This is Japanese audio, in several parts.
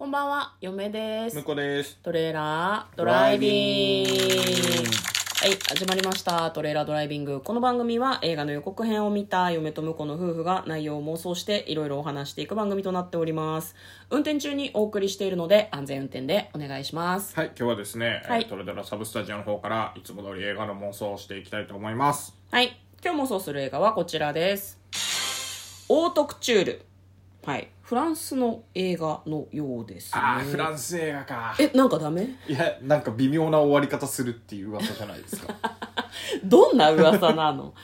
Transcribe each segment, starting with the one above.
こんばんは、嫁です向。こうです。トレーラードライビング。はい、始まりました。トレーラードライビング。この番組は映画の予告編を見た嫁と婿の夫婦が内容を妄想していろいろお話していく番組となっております。運転中にお送りしているので安全運転でお願いします。はい、今日はですね、はいえートレドラサブスタジオの方からいつも通り映画の妄想をしていきたいと思います。はい、今日妄想する映画はこちらです。オートクチュール。はい、フランスの映画のようですね。ああ、フランス映画か。え、なんかダメ？いや、なんか微妙な終わり方するっていう噂じゃないですか。どんな噂なの？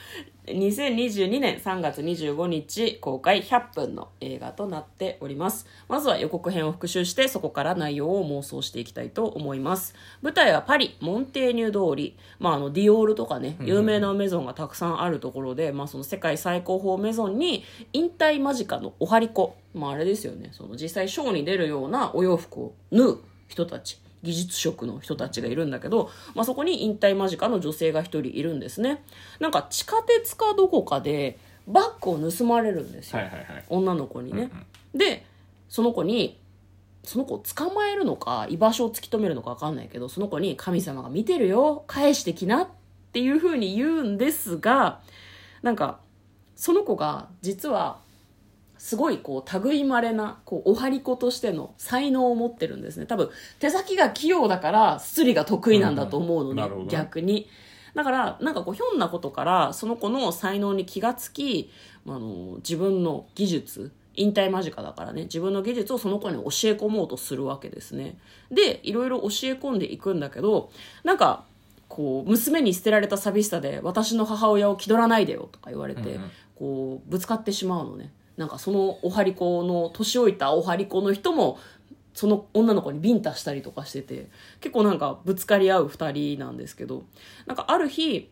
2022年3月25日公開100分の映画となっております。まずは予告編を復習してそこから内容を妄想していきたいと思います。舞台はパリモンテーニュ通り、まあ、あのディオールとかね有名なメゾンがたくさんあるところで、まあ、その世界最高峰メゾンに引退間近のおはりこ、まあ、あれですよね。その実際ショーに出るようなお洋服を縫う人たち技術職の人たちがいるんだけど、まあ、そこに引退間近の女性が一人いるんですね。なんか地下鉄かどこかでバッグを盗まれるんですよ、はいはいはい。女の子にね、でその子にその子を捕まえるのか居場所を突き止めるのか分かんないけどその子に神様が見てるよ返してきなっていうふうに言うんですがなんかその子が実はすごいこう類まれなこうおはり子としての才能を持ってるんですね。多分手先が器用だからスリが得意なんだと思うのね、うん逆に。だからなんかこうひょんなことからその子の才能に気がつきあの自分の技術引退間近だからね自分の技術をその子に教え込もうとするわけですね。でいろいろ教え込んでいくんだけどなんかこう娘に捨てられた寂しさで私の母親を気取らないでよとか言われて、うんうん。こうぶつかってしまうのねなんかそのおはり子の年老いたおはり子の人もその女の子にビンタしたりとかしてて結構なんかぶつかり合う2人なんですけどなんかある日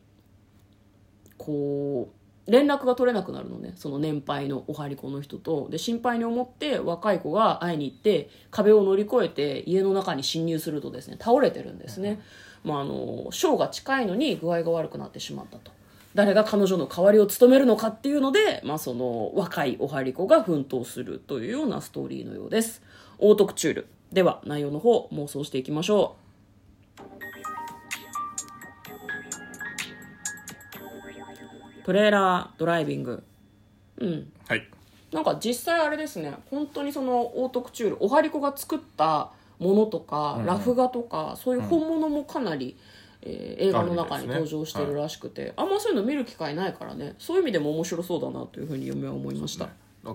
こう連絡が取れなくなるのねその年配のおはり子の人と。で心配に思って若い子が会いに行って壁を乗り越えて家の中に侵入するとですね倒れてるんですね、まあ、あのショーが近いのに具合が悪くなってしまったと誰が彼女の代わりを務めるのかっていうので、まあ、その若いおはり子が奮闘するというようなストーリーのようです。オートクチュール。では内容の方妄想していきましょう。トレーラードライビング。うん。はい。なんか実際あれですね。本当にそのオートクチュール。おはりこが作ったものとか、ラフ画とかそういう本物もかなり、えー映画の中に登場してるらしくて、あんまそういうの見る機会ないからね。そういう意味でも面白そうだなというふうに嫁は思いました。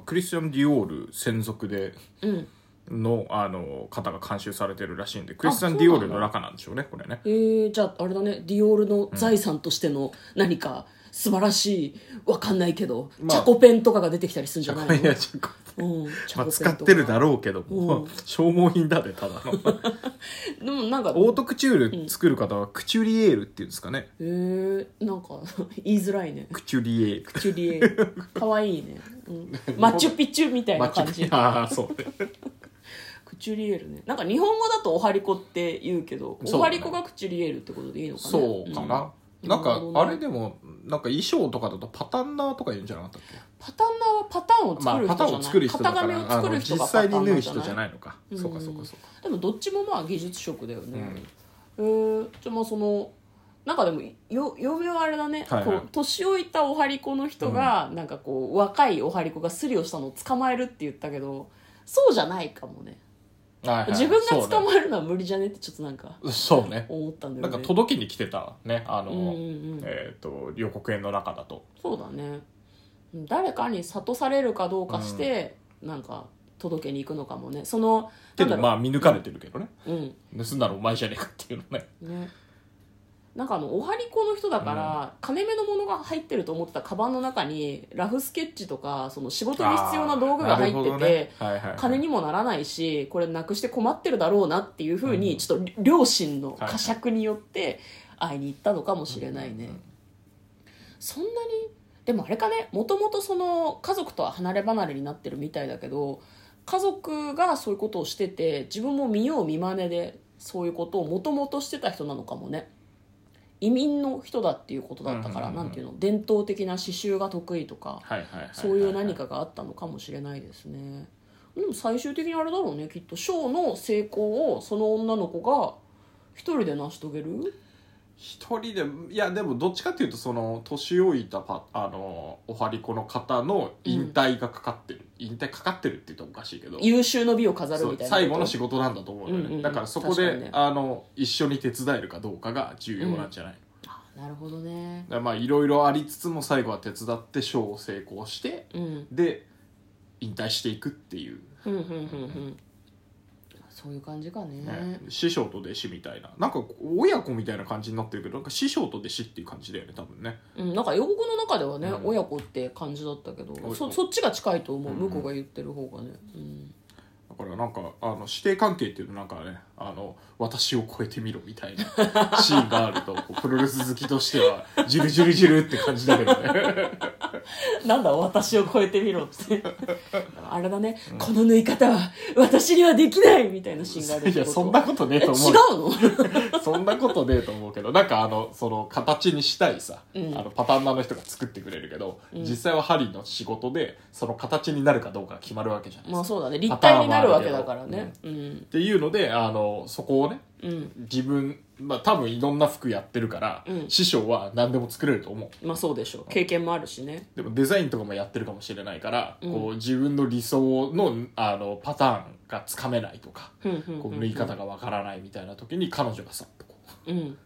クリスチャン・ディオール専属でうん。のあの方が監修されてるらしいんで、クリスチャン・ディオールの中なんでしょうね、これね。えー、じゃああれだね。ディオールの財産としての何か素晴らしい。わかんないけど、まあ。チャコペンとかが出てきたりするんじゃないの？いやちょっとうん、チまあ、ャコペンとか。使ってるだろうけども、うん。消耗品だね、ただ。の。でもなんかオートクチュール作る方はクチュリエールっていうんですかね。えー、なんか言いづらいね。クチュリエー。ル。チュリエかわいいね、うん、マチュピチュみたいな感じ。ああ、そうね。クチュリエールね。なんか日本語だとおはりこって言うけどね。おはりこがクチュリエールってことでいいのかな？そうかな。うんなんかあれでもなんか衣装とかだとパタンナーとか言うんじゃなかったっけ？パタンナーはパターンをまあパターン作る人じゃない、を作る人だか型紙を作る人実際に縫う人じゃないのか。そうかそうかそうか。でもどっちもまあ技術職だよね、えー、じゃあまあそのなんかでもよ嫁はあれだね、はいはい。こう年老いたおはりこの人が、なんかこう若いおはりこがスリをしたのを捕まえるって言ったけどそうじゃないかもねはいはい。自分が捕まえるのは無理じゃねってちょっとなんかそうね。思ったんだよね。なんか届けに来てたね。あの、うんうんうん。えっ、と予告編の中だと。そうだね。うん誰かに諭されるかどうかして、なんか届けに行くのかもねそのけどなんだろうまあ見抜かれてるけどねうん。盗んだのお前じゃねえかっていうのねねなんかあのおはりこの人だから、金目のものが入ってると思ってたカバンの中にラフスケッチとかその仕事に必要な道具が入ってて、金にもならないしこれなくして困ってるだろうなっていうふうに、ちょっと両親の呵責によって会いに行ったのかもしれないね、そんなにでもあれかねもともとその家族とは離れ離れになってるみたいだけど家族がそういうことをしてて自分も見よう見まねでそういうことをもともとしてた人なのかもね移民の人だっていうことだったから、うんうんうん。なんていうの伝統的な刺繍が得意とかはいはいはいはいそういう何かがあったのかもしれないですね。でも最終的にあれだろうねきっと。ショーの成功をその女の子が一人で成し遂げる一人でいやでもどっちかっていうとその年老いたパあのおはりこの方の引退がかかってる、引退かかってるって言うとおかしいけど。優秀の美を飾るみたいな最後の仕事なんだと思うよね、うんうん。うんだからそこで、ね。あの一緒に手伝えるかどうかが重要なんじゃない、あなるほどね。まあいろいろありつつも最後は手伝ってショーを成功してうん。で引退していくっていう、ふんふんふんふんそういう感じかね。ね師匠と弟子みたいな。なんか親子みたいな感じになってるけどなんか師匠と弟子っていう感じだよね多分ね。うん、なんか予告の中ではね、うん。親子って感じだったけどそそっちが近いと思う、うん。向こうが言ってる方がね、うん、だからなんかあの師弟関係っていうのなんかねあの私を超えてみろみたいな シーンがあるとプロレス好きとしてはジュルジュルジュルって感じだけどねなんだ私を超えてみろって。あれだね、この縫い方は私にはできないみたいなシーンがあるいやそんなことねえと思ううの？そんなことねえと思うけどなんかあのその形にしたいさ、うん。あのパターンナーの人が作ってくれるけど、実際は針の仕事でその形になるかどうかが決まるわけじゃないですか、まあそうだね。立体になるわけだからね。うん。っていうのであのそこをねうん。自分まあ多分いろんな服やってるから、うん。師匠は何でも作れると思う。まあそうでしょう。経験もあるしね。でもデザインとかもやってるかもしれないから、うん。こう自分の理想のあのパターンがつかめないとか、ふんふんこう縫い方がわからないみたいな時に彼女がさっとこう。ん。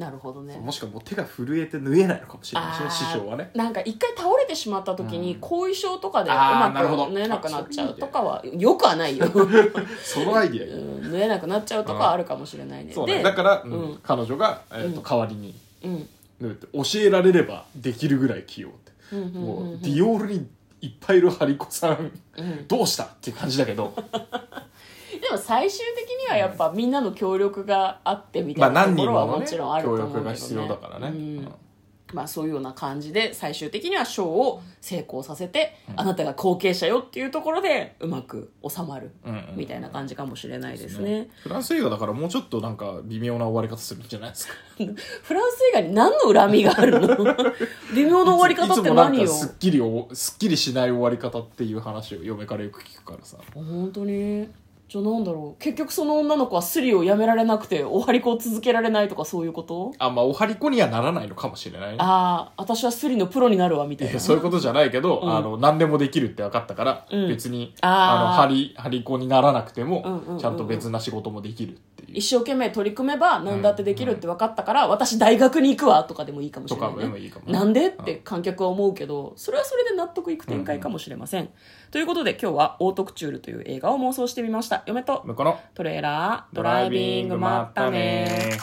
なるほどね。うもしくはもう手が震えて縫えないのかもしれないしねあー。師匠はね。なんか一回倒れてしまった時にうん。後遺症とかでうあーまなるほど。く縫えなくなっちゃうとかはよくはないよ、そのアイディアいい、うん、縫えなくなっちゃうとかはあるかもしれないね。そうね。でだから、うんうん。彼女が、えーとうん。代わりにうん縫うって教えられればできるぐらい器用って、うんうんうんディオールにいっぱいいるハリコさんうん。どうしたっていう感じだけど。でも最終的にはやっぱみんなの協力があってみたいまあ何なところは人もちろんあると協思うけど、ね、力が必要だからね、うん。うんまあそういうような感じで最終的にはショーを成功させて、あなたが後継者よっていうところでうまく収まるうんうん。みたいな感じかもしれないですね。フランス映画だからもうちょっとなんか微妙な終わり方するんじゃないですか？フランス映画に何の恨みがあるの？微妙な終わり方って何よ？すっきりおすっきりしない終わり方っていう話を嫁からよく聞くからさ。本当にじゃあなんだろう。結局その女の子はスリをやめられなくておはりこを続けられないとかそういうこと？あまあおはりこにはならないのかもしれないね。ああ私はスリのプロになるわみたいな。いやそういうことじゃないけど、うん。あの何でもできるって分かったから、うん。別にあー。あのハリハリコにならなくても、うんうんうん。うんちゃんと別な仕事もできるっていう。一生懸命取り組めば何だってできるって分かったから、私大学に行くわとかでもいいかもしれない、とかでもいいかもね。なんで？って観客は思うけどそれはそれで納得いく展開かもしれません、ということで今日は「オートクチュール」という映画を妄想してみました嫁と向こうの。トレーラードドライビングまったね